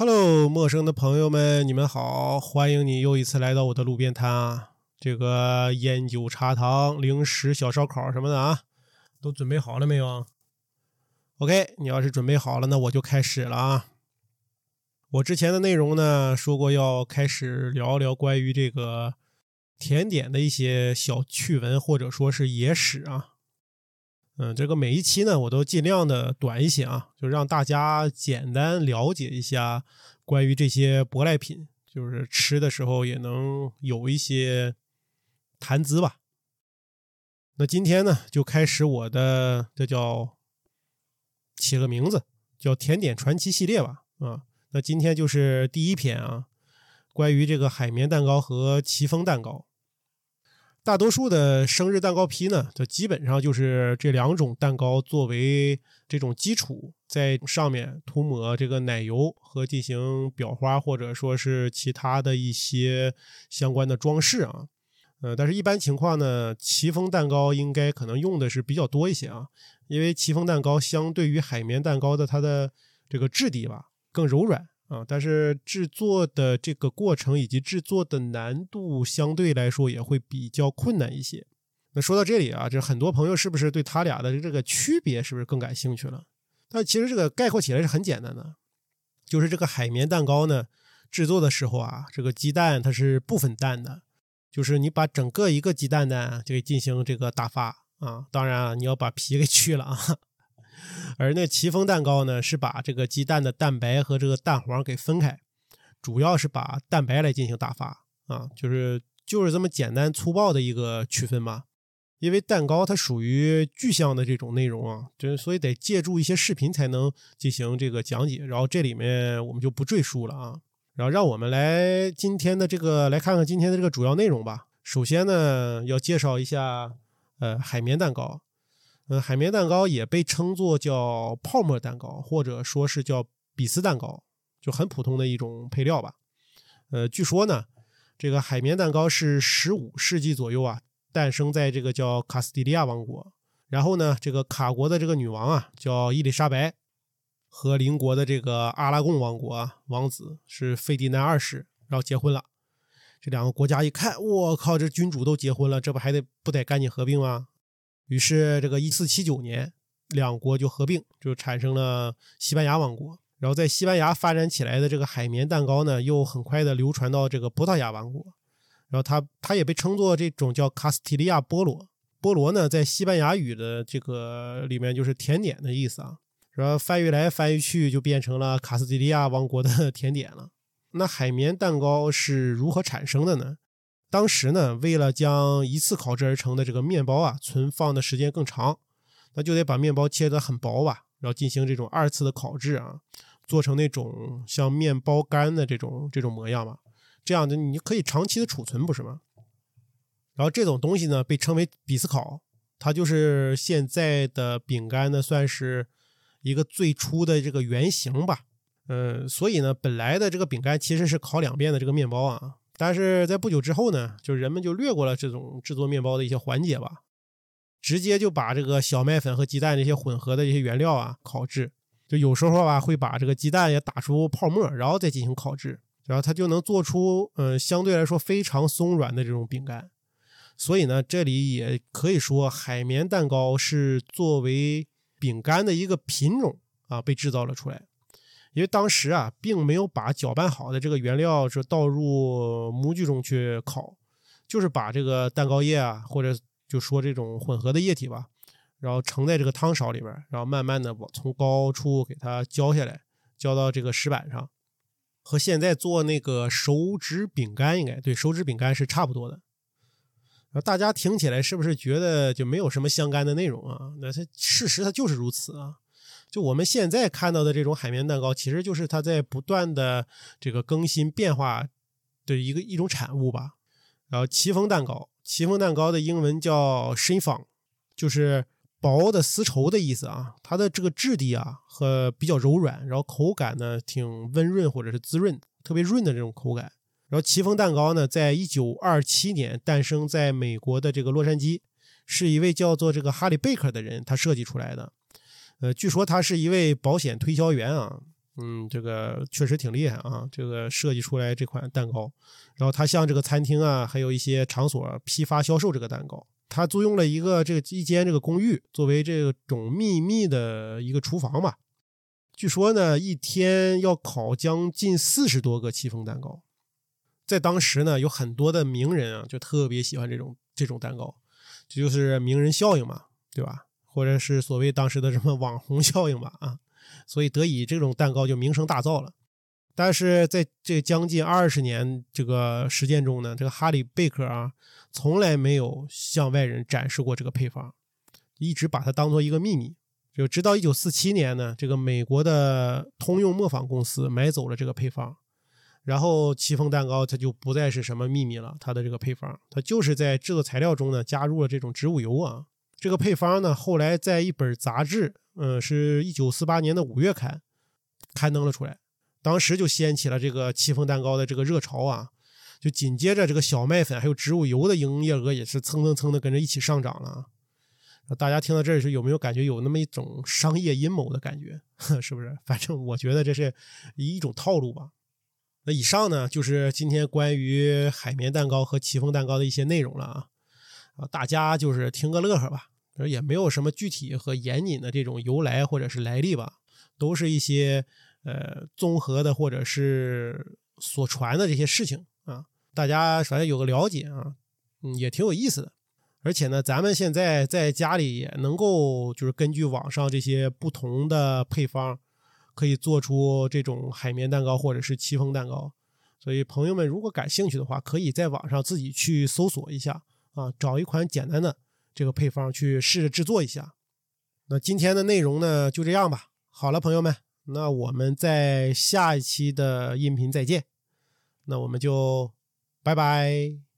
Hello，陌生的朋友们，你们好！欢迎你又一次来到我的路边摊啊！这个烟酒茶糖、零食、小烧烤什么的啊，都准备好了没有？OK，你要是准备好了，那我就开始了啊！我之前的内容呢，说过要开始聊聊关于这个甜点的一些小趣闻，或者说是野史啊。嗯，这个每一期呢，我都尽量的短一些啊，就让大家简单了解一下关于这些舶来品，就是吃的时候也能有一些谈资吧。那今天呢，就开始我的这叫起个名字，叫甜点传奇系列吧。啊，那今天就是第一篇啊，关于这个海绵蛋糕和戚风蛋糕。大多数的生日蛋糕坯呢，它基本上就是这两种蛋糕作为这种基础，在上面涂抹这个奶油和进行裱花，或者说是其他的一些相关的装饰啊。呃，但是一般情况呢，戚风蛋糕应该可能用的是比较多一些啊，因为戚风蛋糕相对于海绵蛋糕的它的这个质地吧更柔软。啊，但是制作的这个过程以及制作的难度相对来说也会比较困难一些。那说到这里啊，这很多朋友是不是对他俩的这个区别是不是更感兴趣了？但其实这个概括起来是很简单的，就是这个海绵蛋糕呢，制作的时候啊，这个鸡蛋它是不分蛋的，就是你把整个一个鸡蛋呢就给进行这个打发啊，当然啊，你要把皮给去了啊。而那戚风蛋糕呢，是把这个鸡蛋的蛋白和这个蛋黄给分开，主要是把蛋白来进行打发啊，就是就是这么简单粗暴的一个区分嘛。因为蛋糕它属于具象的这种内容啊，就所以得借助一些视频才能进行这个讲解。然后这里面我们就不赘述了啊，然后让我们来今天的这个来看看今天的这个主要内容吧。首先呢，要介绍一下呃海绵蛋糕。嗯，海绵蛋糕也被称作叫泡沫蛋糕，或者说是叫比斯蛋糕，就很普通的一种配料吧。呃，据说呢，这个海绵蛋糕是十五世纪左右啊，诞生在这个叫卡斯蒂利亚王国。然后呢，这个卡国的这个女王啊，叫伊丽莎白，和邻国的这个阿拉贡王国啊，王子是费迪南二世，然后结婚了。这两个国家一看，我靠，这君主都结婚了，这不还得不得赶紧合并吗？于是，这个一四七九年，两国就合并，就产生了西班牙王国。然后，在西班牙发展起来的这个海绵蛋糕呢，又很快的流传到这个葡萄牙王国。然后，它它也被称作这种叫卡斯提利亚菠萝。菠萝呢，在西班牙语的这个里面就是甜点的意思啊。然后翻译来翻译去，就变成了卡斯蒂利亚王国的 甜点了。那海绵蛋糕是如何产生的呢？当时呢，为了将一次烤制而成的这个面包啊存放的时间更长，那就得把面包切得很薄吧，然后进行这种二次的烤制啊，做成那种像面包干的这种这种模样嘛。这样的你可以长期的储存，不是吗？然后这种东西呢，被称为比斯烤，它就是现在的饼干呢，算是一个最初的这个原型吧。嗯，所以呢，本来的这个饼干其实是烤两遍的这个面包啊。但是在不久之后呢，就人们就略过了这种制作面包的一些环节吧，直接就把这个小麦粉和鸡蛋这些混合的一些原料啊烤制，就有时候吧会把这个鸡蛋也打出泡沫，然后再进行烤制，然后它就能做出嗯相对来说非常松软的这种饼干。所以呢，这里也可以说海绵蛋糕是作为饼干的一个品种啊被制造了出来。因为当时啊，并没有把搅拌好的这个原料是倒入模具中去烤，就是把这个蛋糕液啊，或者就说这种混合的液体吧，然后盛在这个汤勺里边，然后慢慢的往从高处给它浇下来，浇到这个石板上，和现在做那个手指饼干应该对手指饼干是差不多的。大家听起来是不是觉得就没有什么相干的内容啊？那它事实它就是如此啊。就我们现在看到的这种海绵蛋糕，其实就是它在不断的这个更新变化的一个一种产物吧。然后戚风蛋糕，戚风蛋糕的英文叫 s h i n f o n 就是薄的丝绸的意思啊。它的这个质地啊和比较柔软，然后口感呢挺温润或者是滋润，特别润的这种口感。然后戚风蛋糕呢，在一九二七年诞生在美国的这个洛杉矶，是一位叫做这个哈利贝克的人他设计出来的。呃，据说他是一位保险推销员啊，嗯，这个确实挺厉害啊，这个设计出来这款蛋糕，然后他向这个餐厅啊，还有一些场所批发销售这个蛋糕。他租用了一个这个一间这个公寓，作为这种秘密的一个厨房吧。据说呢，一天要烤将近四十多个戚风蛋糕。在当时呢，有很多的名人啊，就特别喜欢这种这种蛋糕，这就是名人效应嘛，对吧？或者是所谓当时的什么网红效应吧，啊，所以得以这种蛋糕就名声大噪了。但是在这将近二十年这个实践中呢，这个哈里贝克啊，从来没有向外人展示过这个配方，一直把它当做一个秘密。就直到一九四七年呢，这个美国的通用磨坊公司买走了这个配方。然后戚风蛋糕它就不再是什么秘密了，它的这个配方，它就是在制作材料中呢加入了这种植物油啊。这个配方呢后来在一本杂志，嗯，是一九四八年的五月刊刊登了出来，当时就掀起了这个戚风蛋糕的这个热潮啊。就紧接着这个小麦粉还有植物油的营业额也是蹭蹭蹭的跟着一起上涨了啊。大家听到这儿是有没有感觉有那么一种商业阴谋的感觉？是不是？反正我觉得这是一种套路吧。那以上呢，就是今天关于海绵蛋糕和戚风蛋糕的一些内容了啊啊，大家就是听个乐呵吧，也没有什么具体和严谨的这种由来或者是来历吧，都是一些呃综合的或者是所传的这些事情啊，大家反正有个了解啊，嗯，也挺有意思的。而且呢，咱们现在在家里也能够就是根据网上这些不同的配方。可以做出这种海绵蛋糕或者是戚风蛋糕，所以朋友们如果感兴趣的话，可以在网上自己去搜索一下啊，找一款简单的这个配方去试着制作一下。那今天的内容呢就这样吧。好了，朋友们，那我们在下一期的音频再见。那我们就拜拜。